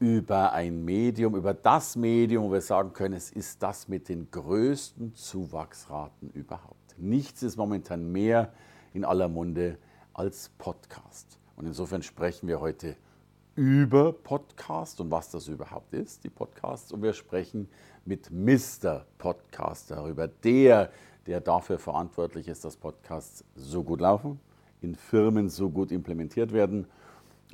ein Medium, über das Medium, wo wir sagen können, es ist das mit den größten Zuwachsraten überhaupt. Nichts ist momentan mehr in aller Munde als Podcast. Und insofern sprechen wir heute über Podcast und was das überhaupt ist, die Podcasts. Und wir sprechen mit Mr. Podcast darüber, der, der dafür verantwortlich ist, dass Podcasts so gut laufen, in Firmen so gut implementiert werden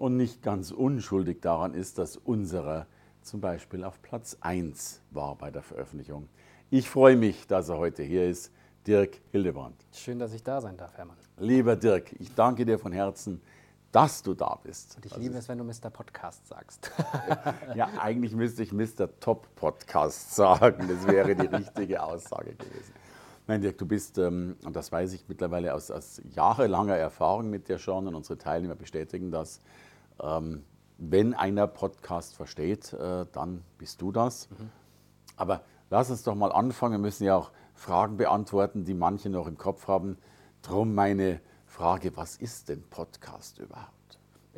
und nicht ganz unschuldig daran ist, dass unserer zum Beispiel auf Platz 1 war bei der Veröffentlichung. Ich freue mich, dass er heute hier ist, Dirk Hildebrand. Schön, dass ich da sein darf, Hermann. Lieber Dirk, ich danke dir von Herzen, dass du da bist. Und ich das liebe es, wenn du Mr. Podcast sagst. ja, eigentlich müsste ich Mr. Top Podcast sagen. Das wäre die richtige Aussage gewesen. Nein, Dirk, du bist, ähm, und das weiß ich mittlerweile aus, aus jahrelanger Erfahrung mit dir schon, und unsere Teilnehmer bestätigen das, ähm, wenn einer Podcast versteht, äh, dann bist du das. Mhm. Aber lass uns doch mal anfangen. Wir müssen ja auch Fragen beantworten, die manche noch im Kopf haben. Drum meine Frage, was ist denn Podcast überhaupt?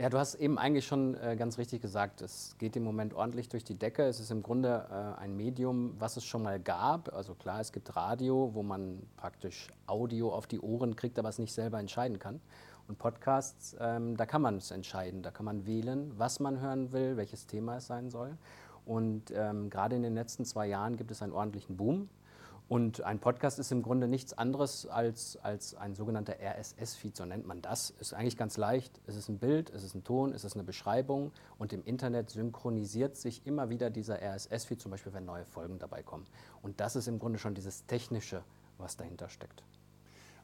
Ja, du hast eben eigentlich schon äh, ganz richtig gesagt, es geht im Moment ordentlich durch die Decke. Es ist im Grunde äh, ein Medium, was es schon mal gab. Also klar, es gibt Radio, wo man praktisch Audio auf die Ohren kriegt, aber es nicht selber entscheiden kann. Und Podcasts, ähm, da kann man es entscheiden, da kann man wählen, was man hören will, welches Thema es sein soll. Und ähm, gerade in den letzten zwei Jahren gibt es einen ordentlichen Boom. Und ein Podcast ist im Grunde nichts anderes als, als ein sogenannter RSS-Feed, so nennt man das. Ist eigentlich ganz leicht. Es ist ein Bild, es ist ein Ton, es ist eine Beschreibung und im Internet synchronisiert sich immer wieder dieser RSS-Feed, zum Beispiel wenn neue Folgen dabei kommen. Und das ist im Grunde schon dieses Technische, was dahinter steckt.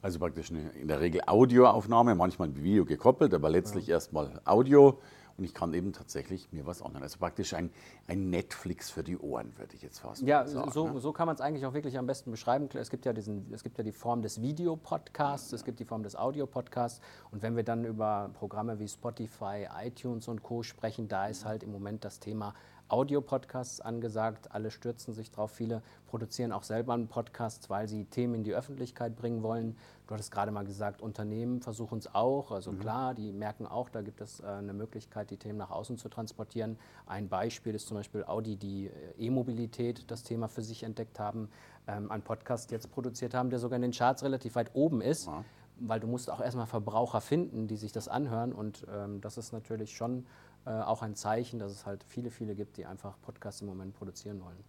Also praktisch eine, in der Regel Audioaufnahme, manchmal mit Video gekoppelt, aber letztlich ja. erstmal Audio. Und ich kann eben tatsächlich mir was anhören. Also praktisch ein, ein Netflix für die Ohren, würde ich jetzt fast ja, sagen. Ja, so, ne? so kann man es eigentlich auch wirklich am besten beschreiben. Es gibt ja, diesen, es gibt ja die Form des Videopodcasts, ja. es gibt die Form des Audiopodcasts. Und wenn wir dann über Programme wie Spotify, iTunes und Co. sprechen, da ist halt im Moment das Thema Audio-Podcasts angesagt. Alle stürzen sich drauf. Viele produzieren auch selber einen Podcast, weil sie Themen in die Öffentlichkeit bringen wollen. Du hattest gerade mal gesagt, Unternehmen versuchen es auch. Also mhm. klar, die merken auch, da gibt es äh, eine Möglichkeit, die Themen nach außen zu transportieren. Ein Beispiel ist zum Beispiel Audi, die äh, E-Mobilität, das Thema für sich entdeckt haben, ähm, einen Podcast jetzt produziert haben, der sogar in den Charts relativ weit oben ist. Ja. Weil du musst auch erstmal Verbraucher finden, die sich das anhören. Und ähm, das ist natürlich schon äh, auch ein Zeichen, dass es halt viele, viele gibt, die einfach Podcasts im Moment produzieren wollen.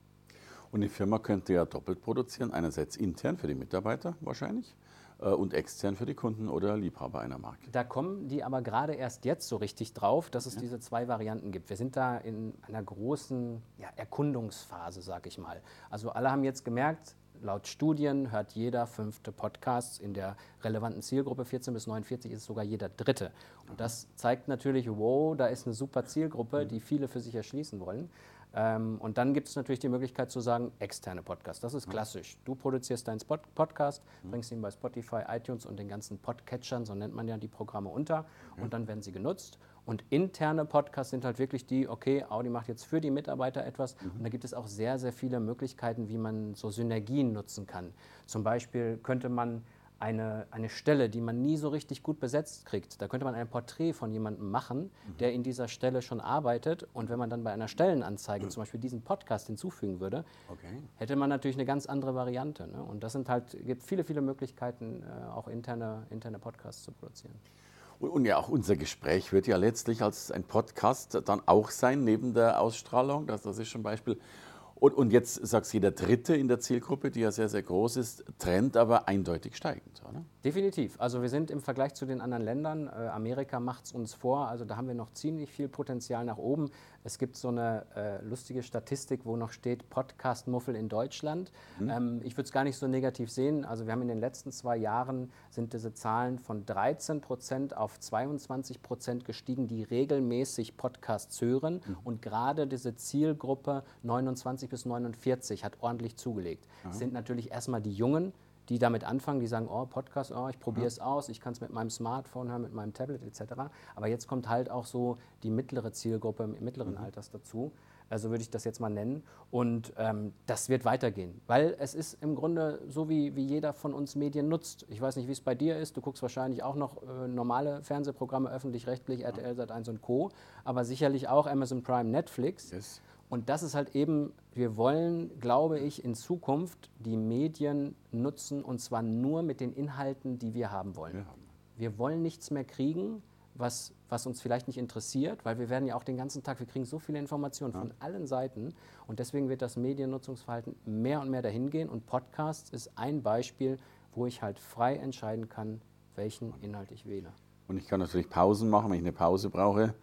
Und die Firma könnte ja doppelt produzieren, einerseits intern für die Mitarbeiter wahrscheinlich äh, und extern für die Kunden oder Liebhaber einer Marke. Da kommen die aber gerade erst jetzt so richtig drauf, dass es ja. diese zwei Varianten gibt. Wir sind da in einer großen ja, Erkundungsphase, sag ich mal. Also alle haben jetzt gemerkt, laut Studien hört jeder fünfte Podcast. In der relevanten Zielgruppe 14 bis 49 ist es sogar jeder dritte. Und das zeigt natürlich, wow, da ist eine super Zielgruppe, die viele für sich erschließen wollen. Ähm, und dann gibt es natürlich die Möglichkeit zu sagen, externe Podcasts. Das ist klassisch. Du produzierst deinen Spot Podcast, bringst ihn bei Spotify, iTunes und den ganzen Podcatchern, so nennt man ja die Programme unter, und dann werden sie genutzt. Und interne Podcasts sind halt wirklich die, okay, Audi macht jetzt für die Mitarbeiter etwas. Mhm. Und da gibt es auch sehr, sehr viele Möglichkeiten, wie man so Synergien nutzen kann. Zum Beispiel könnte man eine, eine Stelle, die man nie so richtig gut besetzt kriegt. Da könnte man ein Porträt von jemandem machen, mhm. der in dieser Stelle schon arbeitet. Und wenn man dann bei einer Stellenanzeige mhm. zum Beispiel diesen Podcast hinzufügen würde, okay. hätte man natürlich eine ganz andere Variante. Ne? Und das sind halt, gibt viele, viele Möglichkeiten, äh, auch interne, interne Podcasts zu produzieren. Und ja, auch unser Gespräch wird ja letztlich als ein Podcast dann auch sein, neben der Ausstrahlung. Das, das ist schon ein Beispiel. Und, und jetzt sagst jeder Dritte in der Zielgruppe, die ja sehr, sehr groß ist, Trend aber eindeutig steigend, oder? Definitiv. Also wir sind im Vergleich zu den anderen Ländern, äh, Amerika macht es uns vor, also da haben wir noch ziemlich viel Potenzial nach oben. Es gibt so eine äh, lustige Statistik, wo noch steht Podcast-Muffel in Deutschland. Mhm. Ähm, ich würde es gar nicht so negativ sehen. Also wir haben in den letzten zwei Jahren sind diese Zahlen von 13 Prozent auf 22 Prozent gestiegen, die regelmäßig Podcasts hören. Mhm. Und gerade diese Zielgruppe 29 bis 49 hat ordentlich zugelegt. Das sind natürlich erstmal die Jungen, die damit anfangen, die sagen, oh, Podcast, oh, ich probiere es aus, ich kann es mit meinem Smartphone hören, mit meinem Tablet etc. Aber jetzt kommt halt auch so die mittlere Zielgruppe im mittleren mhm. Alters dazu. Also würde ich das jetzt mal nennen. Und ähm, das wird weitergehen, weil es ist im Grunde so, wie, wie jeder von uns Medien nutzt. Ich weiß nicht, wie es bei dir ist. Du guckst wahrscheinlich auch noch äh, normale Fernsehprogramme, öffentlich-rechtlich, RTL Sat1 und Co., aber sicherlich auch Amazon Prime, Netflix. Yes. Und das ist halt eben, wir wollen, glaube ich, in Zukunft die Medien nutzen und zwar nur mit den Inhalten, die wir haben wollen. Ja. Wir wollen nichts mehr kriegen, was, was uns vielleicht nicht interessiert, weil wir werden ja auch den ganzen Tag, wir kriegen so viele Informationen ja. von allen Seiten und deswegen wird das Mediennutzungsverhalten mehr und mehr dahin gehen und Podcasts ist ein Beispiel, wo ich halt frei entscheiden kann, welchen Inhalt ich wähle. Und ich kann natürlich Pausen machen, wenn ich eine Pause brauche.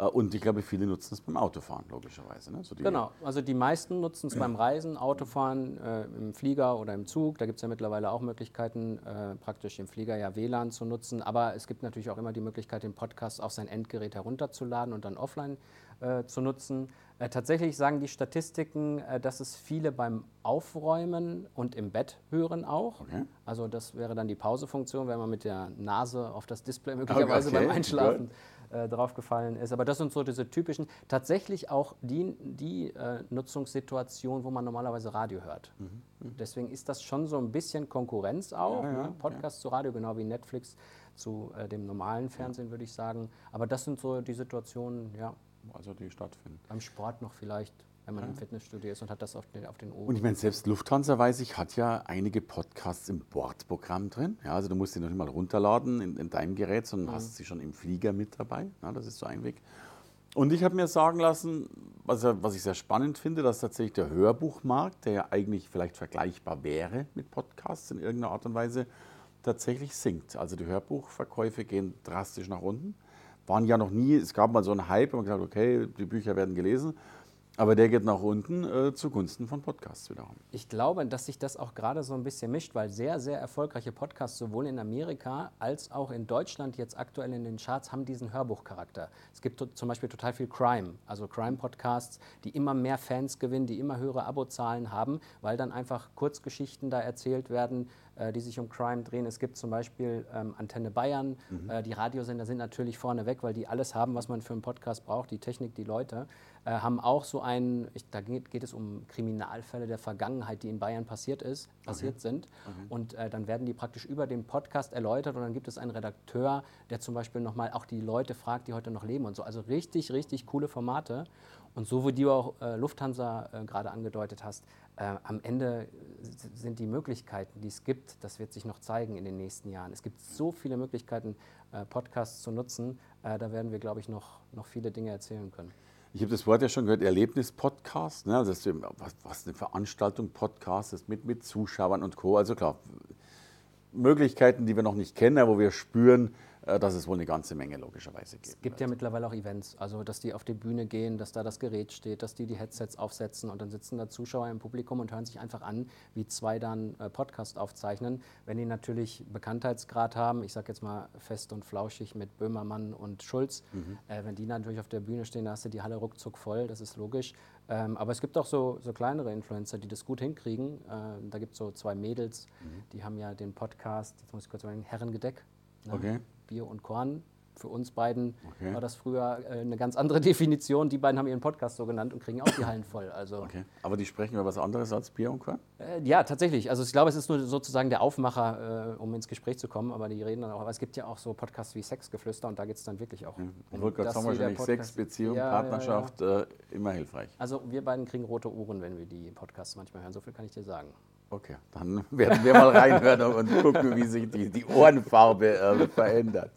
Äh, und ich glaube, viele nutzen es beim Autofahren, logischerweise. Ne? So genau, also die meisten nutzen es beim Reisen, Autofahren, äh, im Flieger oder im Zug. Da gibt es ja mittlerweile auch Möglichkeiten, äh, praktisch im Flieger ja WLAN zu nutzen. Aber es gibt natürlich auch immer die Möglichkeit, den Podcast auf sein Endgerät herunterzuladen und dann offline äh, zu nutzen. Äh, tatsächlich sagen die Statistiken, äh, dass es viele beim Aufräumen und im Bett hören auch. Okay. Also das wäre dann die Pausefunktion, wenn man mit der Nase auf das Display möglicherweise okay. beim Einschlafen Good äh, draufgefallen ist. Aber das sind so diese typischen, tatsächlich auch die, die äh, Nutzungssituation, wo man normalerweise Radio hört. Mhm. Mhm. Deswegen ist das schon so ein bisschen Konkurrenz auch. Ja, ja, ne? Podcast ja. zu Radio, genau wie Netflix zu äh, dem normalen Fernsehen, würde ich sagen. Aber das sind so die Situationen, ja. Also die stattfinden. Beim Sport noch vielleicht wenn man im Fitnessstudio ist und hat das auf den, auf den Ohren. Und ich meine, selbst Lufthansa, weiß ich, hat ja einige Podcasts im Bordprogramm drin. Ja, also du musst sie noch nicht mal runterladen in, in deinem Gerät, sondern mhm. hast sie schon im Flieger mit dabei. Ja, das ist so ein Weg. Und ich habe mir sagen lassen, was, was, ich sehr spannend finde, dass tatsächlich der Hörbuchmarkt, der ja eigentlich vielleicht vergleichbar wäre mit Podcasts in irgendeiner Art und Weise, tatsächlich sinkt. Also die Hörbuchverkäufe gehen drastisch nach unten. Waren ja noch nie, es gab mal so einen Hype, man gesagt, okay, die Bücher werden gelesen. Aber der geht nach unten äh, zugunsten von Podcasts wiederum. Ich glaube, dass sich das auch gerade so ein bisschen mischt, weil sehr, sehr erfolgreiche Podcasts sowohl in Amerika als auch in Deutschland jetzt aktuell in den Charts haben diesen Hörbuchcharakter. Es gibt zum Beispiel total viel Crime, also Crime-Podcasts, die immer mehr Fans gewinnen, die immer höhere Abozahlen haben, weil dann einfach Kurzgeschichten da erzählt werden, äh, die sich um Crime drehen. Es gibt zum Beispiel ähm, Antenne Bayern. Mhm. Äh, die Radiosender sind natürlich vorne weg, weil die alles haben, was man für einen Podcast braucht, die Technik, die Leute äh, haben auch so einen, ich, da geht, geht, es um Kriminalfälle der Vergangenheit, die in Bayern passiert, ist, passiert okay. sind. Okay. Und äh, dann werden die praktisch über den Podcast erläutert und dann gibt es einen Redakteur, der zum Beispiel nochmal auch die Leute fragt, die heute noch leben und so. Also richtig, richtig coole Formate. Und so wie du auch äh, Lufthansa gerade angedeutet hast, äh, am Ende sind die Möglichkeiten, die es gibt, das wird sich noch zeigen in den nächsten Jahren. Es gibt so viele Möglichkeiten, äh, Podcasts zu nutzen. Äh, da werden wir, glaube ich, noch, noch viele Dinge erzählen können. Ich habe das Wort ja schon gehört, Erlebnis-Podcast. Ne? Also was, was eine Veranstaltung Podcast ist mit, mit Zuschauern und Co. Also klar, Möglichkeiten, die wir noch nicht kennen, aber wo wir spüren, äh, dass es wohl eine ganze Menge logischerweise gibt. Es gibt ja mittlerweile auch Events, also dass die auf die Bühne gehen, dass da das Gerät steht, dass die die Headsets aufsetzen und dann sitzen da Zuschauer im Publikum und hören sich einfach an, wie zwei dann äh, Podcast aufzeichnen. Wenn die natürlich Bekanntheitsgrad haben, ich sage jetzt mal fest und flauschig mit Böhmermann und Schulz, mhm. äh, wenn die natürlich auf der Bühne stehen, da hast du die Halle ruckzuck voll, das ist logisch. Ähm, aber es gibt auch so, so, kleinere Influencer, die das gut hinkriegen. Äh, da gibt es so zwei Mädels, mhm. die haben ja den Podcast, jetzt muss ich kurz sagen, Herrengedeck. Ne? Okay. Bier und Korn. Für uns beiden okay. war das früher äh, eine ganz andere Definition. Die beiden haben ihren Podcast so genannt und kriegen auch die Hallen voll. Also, okay. Aber die sprechen über was anderes als Bier und Korn? Äh, ja, tatsächlich. Also ich glaube, es ist nur sozusagen der Aufmacher, äh, um ins Gespräch zu kommen. Aber die reden dann auch. Aber es gibt ja auch so Podcasts wie Sexgeflüster und da geht es dann wirklich auch. Ja. Ich wollte gerade sagen, wahrscheinlich Sex, Beziehung, ja, Partnerschaft, ja, äh, immer hilfreich. Also wir beiden kriegen rote Uhren, wenn wir die Podcasts manchmal hören. So viel kann ich dir sagen. Okay, dann werden wir mal reinhören und gucken, wie sich die, die Ohrenfarbe äh, verändert.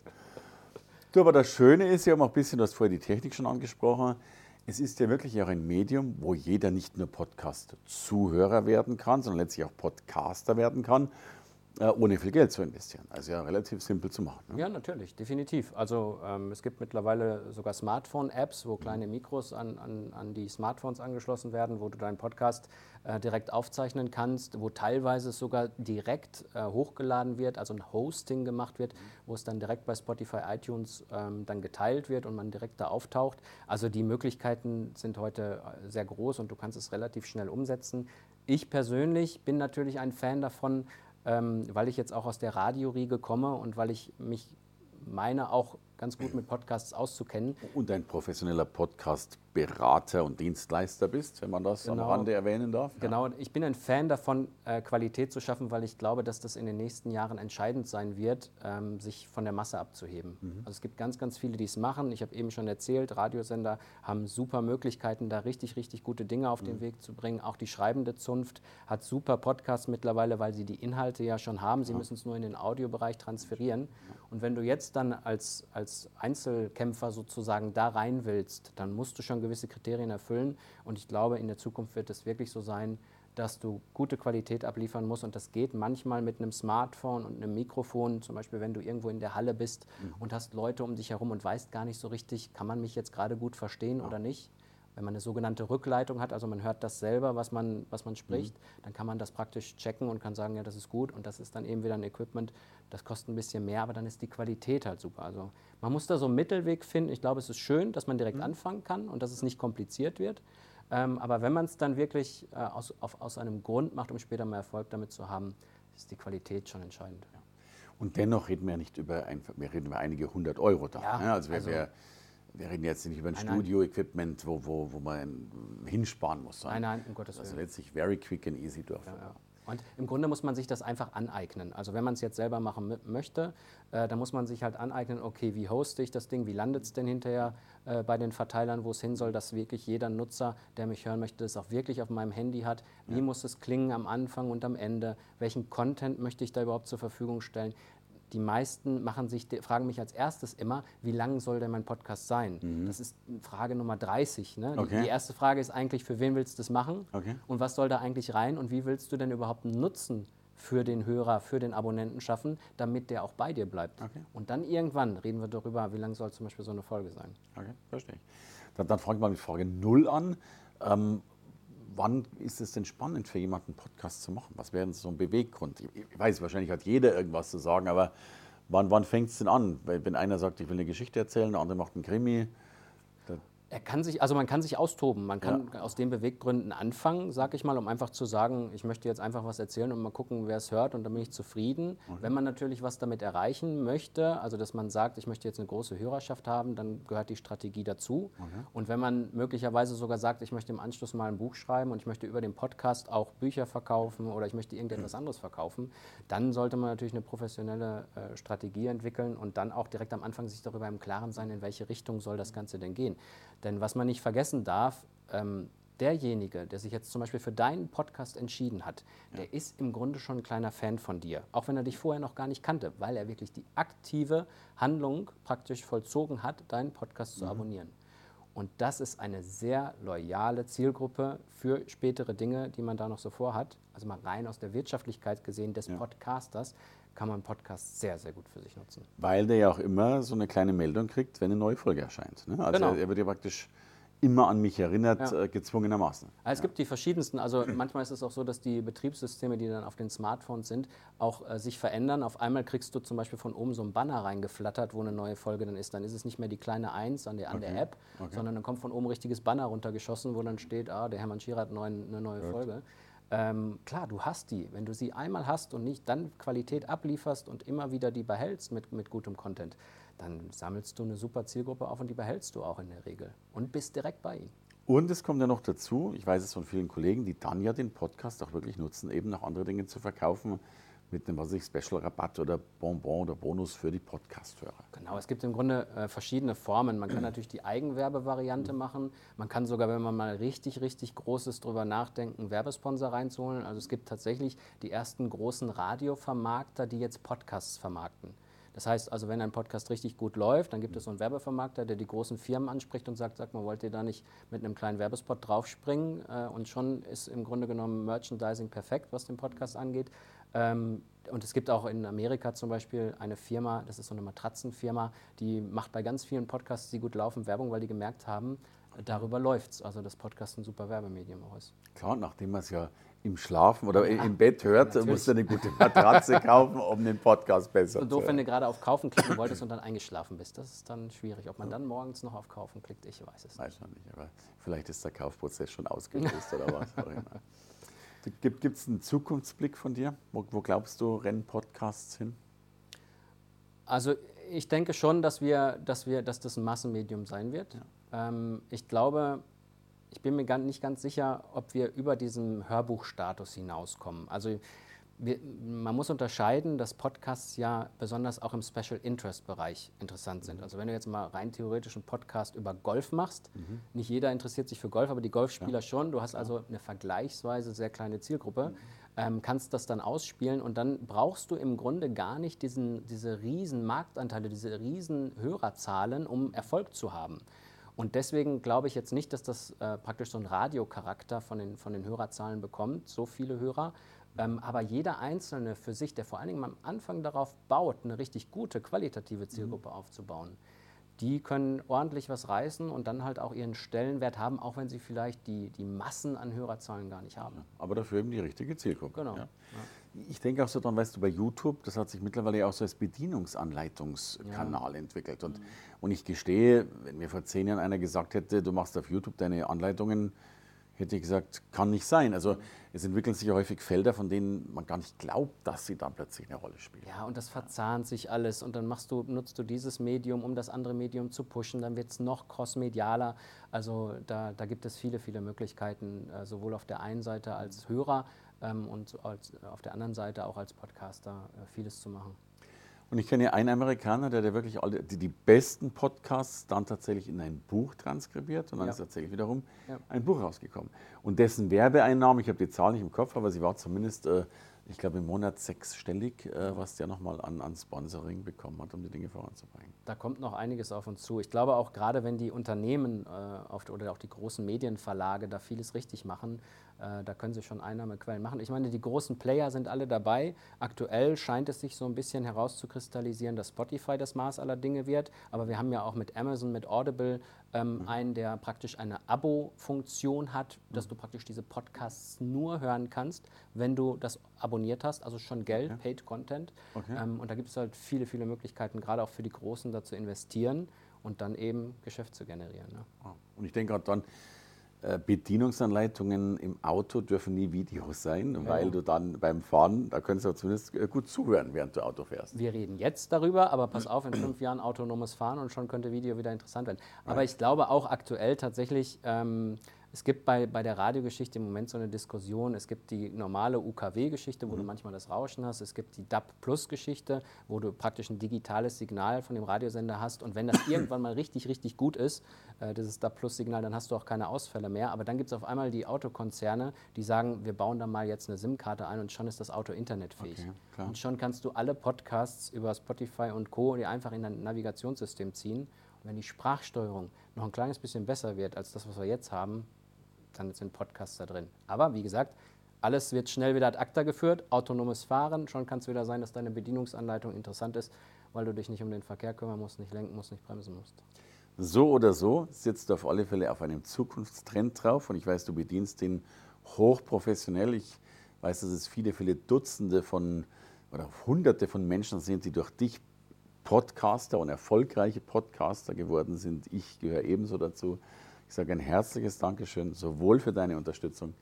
Du, aber das Schöne ist, wir haben auch ein bisschen, du hast vorher die Technik schon angesprochen, Es ist ja wirklich auch ein Medium, wo jeder nicht nur Podcast-Zuhörer werden kann, sondern letztlich auch Podcaster werden kann. Äh, ohne viel Geld zu investieren. Also ja, relativ simpel zu machen. Ne? Ja, natürlich, definitiv. Also ähm, es gibt mittlerweile sogar Smartphone-Apps, wo kleine Mikros an, an, an, die Smartphones angeschlossen werden, wo du deinen Podcast äh, direkt aufzeichnen kannst, wo teilweise sogar direkt äh, hochgeladen wird, also ein Hosting gemacht wird, wo es dann direkt bei Spotify, iTunes ähm, dann geteilt wird und man direkt da auftaucht. Also die Möglichkeiten sind heute äh, sehr groß und du kannst es relativ schnell umsetzen. Ich persönlich bin natürlich ein Fan davon, ähm, weil ich jetzt auch aus der Radioriege komme und weil ich mich meine auch ganz gut mit Podcasts auszukennen. Und ein professioneller Podcast-Berater und Dienstleister bist, wenn man das genau. am Rande erwähnen darf. Ja. Genau, ich bin ein Fan davon, äh, Qualität zu schaffen, weil ich glaube, dass das in den nächsten Jahren entscheidend sein wird, ähm, sich von der Masse abzuheben. Mhm. Also es gibt ganz, ganz viele, die es machen. Ich habe eben schon erzählt, Radiosender haben super Möglichkeiten, da richtig, richtig gute Dinge auf mhm. den Weg zu bringen. Auch die schreibende Zunft hat super Podcasts mittlerweile, weil sie die Inhalte ja schon haben. Sie ja. müssen es nur in den Audiobereich transferieren. Und wenn du jetzt dann als, als als Einzelkämpfer sozusagen da rein willst, dann musst du schon gewisse Kriterien erfüllen. Und ich glaube, in der Zukunft wird es wirklich so sein, dass du gute Qualität abliefern musst. Und das geht manchmal mit einem Smartphone und einem Mikrofon, zum Beispiel wenn du irgendwo in der Halle bist mhm. und hast Leute um dich herum und weißt gar nicht so richtig, kann man mich jetzt gerade gut verstehen ja. oder nicht wenn man eine sogenannte Rückleitung hat, also man hört das selber, was man, was man spricht, mhm. dann kann man das praktisch checken und kann sagen, ja, das ist gut und das ist dann eben wieder ein Equipment, das kostet ein bisschen mehr, aber dann ist die Qualität halt super. Also man muss da so einen Mittelweg finden. Ich glaube, es ist schön, dass man direkt mhm. anfangen kann und dass es nicht kompliziert wird. Ähm, aber wenn man es dann wirklich äh, aus, auf, aus einem Grund macht, um später mal Erfolg damit zu haben, ist die Qualität schon entscheidend. Ja. Und dennoch reden wir ja nicht über, ein, wir reden über einige hundert Euro da. Ja, ne? also, also wer, wir reden jetzt nicht über ein Studio-Equipment, wo, wo, wo man hinsparen muss. Nein, nein, um Gottes Willen. Also letztlich very quick and easy durchführbar. Ja, ja. Und im Grunde muss man sich das einfach aneignen. Also wenn man es jetzt selber machen möchte, äh, dann muss man sich halt aneignen, okay, wie hoste ich das Ding, wie landet es denn hinterher äh, bei den Verteilern, wo es hin soll, dass wirklich jeder Nutzer, der mich hören möchte, das auch wirklich auf meinem Handy hat. Wie ja. muss es klingen am Anfang und am Ende? Welchen Content möchte ich da überhaupt zur Verfügung stellen? Die meisten machen sich, fragen mich als erstes immer, wie lang soll denn mein Podcast sein? Mhm. Das ist Frage Nummer 30. Ne? Okay. Die, die, erste Frage ist eigentlich, für wen willst du das machen? Okay. Und was soll da eigentlich rein? Und wie willst du denn überhaupt einen Nutzen für den Hörer, für den Abonnenten schaffen, damit der auch bei dir bleibt? Okay. Und dann irgendwann reden wir darüber, wie lang soll zum Beispiel so eine Folge sein. Okay, verstehe ich. Dann, dann frage ich mal mit Frage 0 an. Ähm, wann ist es denn spannend für jemanden, einen Podcast zu machen? Was wäre so ein Beweggrund? Ich weiß, wahrscheinlich hat jeder irgendwas zu sagen, aber wann, wann fängt es denn an? Wenn einer sagt, ich will eine Geschichte erzählen, der andere macht einen Krimi, er kann sich, also man kann sich austoben. Man kann ja. aus den Beweggründen anfangen, sag ich mal, um einfach zu sagen, ich möchte jetzt einfach was erzählen und mal gucken, wer es hört und dann bin ich zufrieden. Okay. Wenn man natürlich was damit erreichen möchte, also dass man sagt, ich möchte jetzt eine große Hörerschaft haben, dann gehört die Strategie dazu. Okay. Und wenn man möglicherweise sogar sagt, ich möchte im Anschluss mal ein Buch schreiben und ich möchte über den Podcast auch Bücher verkaufen oder ich möchte irgendetwas anderes verkaufen, dann sollte man natürlich eine professionelle äh, Strategie entwickeln und dann auch direkt am Anfang sich darüber im Klaren sein, in welche Richtung soll das Ganze denn gehen. Denn was man nicht vergessen darf, ähm, derjenige, der sich jetzt zum Beispiel für deinen Podcast entschieden hat, ja. der ist im Grunde schon ein kleiner Fan von dir, auch wenn er dich vorher noch gar nicht kannte, weil er wirklich die aktive Handlung praktisch vollzogen hat, deinen Podcast mhm. zu abonnieren. Und das ist eine sehr loyale Zielgruppe für spätere Dinge, die man da noch so vorhat. Also mal rein aus der Wirtschaftlichkeit gesehen des ja. Podcasters kann man Podcast sehr, sehr gut für sich nutzen. Weil der ja auch immer so eine kleine Meldung kriegt, wenn eine neue Folge erscheint. Ne? Also genau. er, wird ja praktisch immer an mich erinnert, ja. äh, gezwungenermaßen. Also es gibt die verschiedensten, also manchmal ist es auch so, dass die Betriebssysteme, die dann auf den Smartphones sind, auch äh, sich verändern. Auf einmal kriegst du zum Beispiel von oben so ein Banner reingeflattert, wo eine neue Folge dann ist. Dann ist es nicht mehr die kleine 1 an der, an okay. der App, okay. sondern dann kommt von oben ein richtiges Banner runtergeschossen, wo dann steht, ah, der Hermann Schierer hat neun, eine neue Gut. Folge. Ähm, klar, du hast die. Wenn du sie einmal hast und nicht dann Qualität ablieferst und immer wieder die behältst mit, mit gutem Content, dann sammelst du eine super Zielgruppe auf und die behältst du auch in der Regel und bist direkt bei ihnen. Und es kommt ja noch dazu, ich weiß es von vielen Kollegen, die dann ja den Podcast auch wirklich nutzen, eben noch andere Dinge zu verkaufen mit einem, was ich, Special-Rabatt oder Bonbon oder Bonus für die Podcast-Hörer. Genau, es gibt im Grunde äh, verschiedene Formen. Man kann natürlich die Eigenwerbevariante mhm. machen. Man kann sogar, wenn man mal richtig, richtig Großes drüber nachdenken, Werbesponsor reinzuholen. Also es gibt tatsächlich die ersten großen Radiovermarkter, die jetzt Podcasts vermarkten. Das heißt also, wenn ein Podcast richtig gut läuft, dann gibt es so einen Werbevermarkter, der die großen Firmen anspricht und sagt, sag mal, wollt ihr da nicht mit einem kleinen Werbespot draufspringen? Äh, und schon ist im Grunde genommen Merchandising perfekt, was den Podcast angeht. Ähm, und es gibt auch in Amerika zum Beispiel eine Firma, das ist so eine Matratzenfirma, die macht bei ganz vielen Podcasts, die gut laufen, Werbung, weil die gemerkt haben, darüber läuft es. Also das Podcast ein super Werbemedium auch ist. Klar, nachdem man es ja im Schlafen oder ja, im Bett hört, natürlich. musst du eine gute Matratze kaufen, um den Podcast besser und zu doof, wenn du gerade auf Kaufen klicken wolltest und dann eingeschlafen bist. Das ist dann schwierig. Ob man dann morgens noch auf Kaufen klickt, ich weiß es weiß nicht. nicht. aber vielleicht ist der Kaufprozess schon ausgelöst oder was auch immer. Gibt es einen Zukunftsblick von dir? Wo, wo glaubst du, rennen Podcasts hin? Also ich denke schon, dass, wir, dass, wir, dass das ein Massenmedium sein wird. Ja. Ähm, ich glaube, ich bin mir nicht ganz sicher, ob wir über diesen Hörbuchstatus hinauskommen. Also wir, man muss unterscheiden, dass Podcasts ja besonders auch im Special Interest Bereich interessant sind. Also wenn du jetzt mal rein theoretisch einen Podcast über Golf machst, mhm. nicht jeder interessiert sich für Golf, aber die Golfspieler ja. schon. Du hast also eine vergleichsweise sehr kleine Zielgruppe, mhm. ähm, kannst das dann ausspielen und dann brauchst du im Grunde gar nicht diesen, diese riesen Marktanteile, diese riesen Hörerzahlen, um Erfolg zu haben. Und deswegen glaube ich jetzt nicht, dass das äh, praktisch so einen Radiocharakter von den, von den Hörerzahlen bekommt, so viele Hörer. Ähm, aber jeder Einzelne für sich, der vor allen Dingen am Anfang darauf baut, eine richtig gute, qualitative Zielgruppe mhm. aufzubauen, die können ordentlich was reißen und dann halt auch ihren Stellenwert haben, auch wenn sie vielleicht die, die Massen an Hörerzahlen gar nicht haben. Aber dafür eben die richtige Zielgruppe. Genau. Ja. Ich denke auch so dran, weißt du, bei YouTube, das hat sich mittlerweile auch so als Bedienungsanleitungskanal ja. entwickelt. Und, mhm. und ich gestehe, wenn mir vor zehn Jahren einer gesagt hätte, du machst auf YouTube deine Anleitungen, hätte ich gesagt, kann nicht sein. Also es entwickeln sich ja häufig Felder, von denen man gar nicht glaubt, dass sie dann plötzlich eine Rolle spielen. Ja, und das verzahnt sich alles und dann machst du, nutzt du dieses Medium, um das andere Medium zu pushen, dann wird es noch crossmedialer. Also da, da gibt es viele, viele Möglichkeiten, äh, sowohl auf der einen Seite als Hörer ähm, und als, auf der anderen Seite auch als Podcaster äh, vieles zu machen. Und ich kenne ja einen Amerikaner, der, der wirklich alle, die, die, besten Podcasts dann tatsächlich in ein Buch transkribiert und dann ja. ist tatsächlich wiederum ja. ein Buch rausgekommen. Und dessen Werbeeinnahmen, ich habe die Zahl nicht im Kopf, aber sie war zumindest, äh, ich glaube, im Monat sechsstellig, äh, was der nochmal an, an Sponsoring bekommen hat, um die Dinge voranzubringen. Da kommt noch einiges auf uns zu. Ich glaube auch gerade, wenn die Unternehmen äh, oder auch die großen Medienverlage da vieles richtig machen, äh, da können sie schon Einnahmequellen machen. Ich meine, die großen Player sind alle dabei. Aktuell scheint es sich so ein bisschen herauszukristallisieren, dass Spotify das Maß aller Dinge wird. Aber wir haben ja auch mit Amazon, mit Audible ähm, mhm. einen, der praktisch eine Abo-Funktion hat, dass mhm. du praktisch diese Podcasts nur hören kannst, wenn du das abonniert hast. Also schon Geld, okay. Paid Content. Okay. Ähm, und da gibt es halt viele, viele Möglichkeiten, gerade auch für die Großen, da zu investieren und dann eben Geschäft zu generieren. Ne? Und ich denke gerade dann, Bedienungsanleitungen im Auto dürfen nie Videos sein, ja. weil du dann beim Fahren, da könntest du zumindest äh, gut zuhören, während du Auto fährst. Wir reden jetzt darüber, aber pass auf, in fünf Jahren autonomes Fahren und schon könnte Video wieder interessant werden. Aber ich glaube auch aktuell tatsächlich, ähm, es gibt bei, bei der Radiogeschichte im Moment so eine Diskussion. Es gibt die normale UKW-Geschichte, wo mhm. du manchmal das Rauschen hast. Es gibt die DAB-Plus-Geschichte, wo du praktisch ein digitales Signal von dem Radiosender hast. Und wenn das irgendwann mal richtig, richtig gut ist, äh, dieses DAB-Plus-Signal, dann hast du auch keine Ausfälle mehr. Aber dann gibt es auf einmal die Autokonzerne, die sagen, wir bauen da mal jetzt eine SIM-Karte ein und schon ist das Auto internetfähig. Okay, und schon kannst du alle Podcasts über Spotify und Co. die einfach in dein Navigationssystem ziehen. Und wenn die Sprachsteuerung noch ein kleines bisschen besser wird als das, was wir jetzt haben, dann sind Podcasts da drin. Aber wie gesagt, alles wird schnell wieder ad acta geführt, autonomes Fahren, schon kann es wieder sein, dass deine Bedienungsanleitung interessant ist, weil du dich nicht um den Verkehr kümmern musst, nicht lenken musst, nicht bremsen musst. So oder so sitzt du auf alle Fälle auf einem Zukunftstrend drauf und ich weiß, du bedienst den hochprofessionell. Ich weiß, dass es viele, viele Dutzende von oder Hunderte von Menschen sind, die durch dich Podcaster und erfolgreiche Podcaster geworden sind. Ich gehöre ebenso dazu. Ich sage ein herzliches Dankeschön, sowohl für deine Unterstützung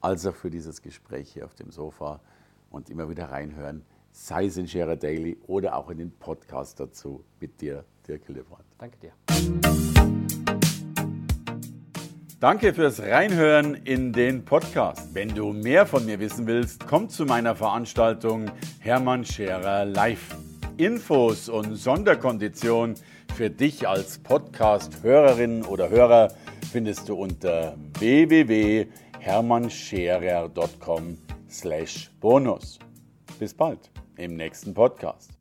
als auch für dieses Gespräch hier auf dem Sofa und immer wieder reinhören, sei es in Share Daily oder auch in den Podcast dazu mit dir, Dirk Hillebrand. Danke dir. Danke fürs Reinhören in den Podcast. Wenn du mehr von mir wissen willst, komm zu meiner Veranstaltung Hermann Scherer Live. Infos und Sonderkonditionen für dich als Podcast-Hörerin oder Hörer findest du unter www.hermannscherer.com/bonus. Bis bald im nächsten Podcast.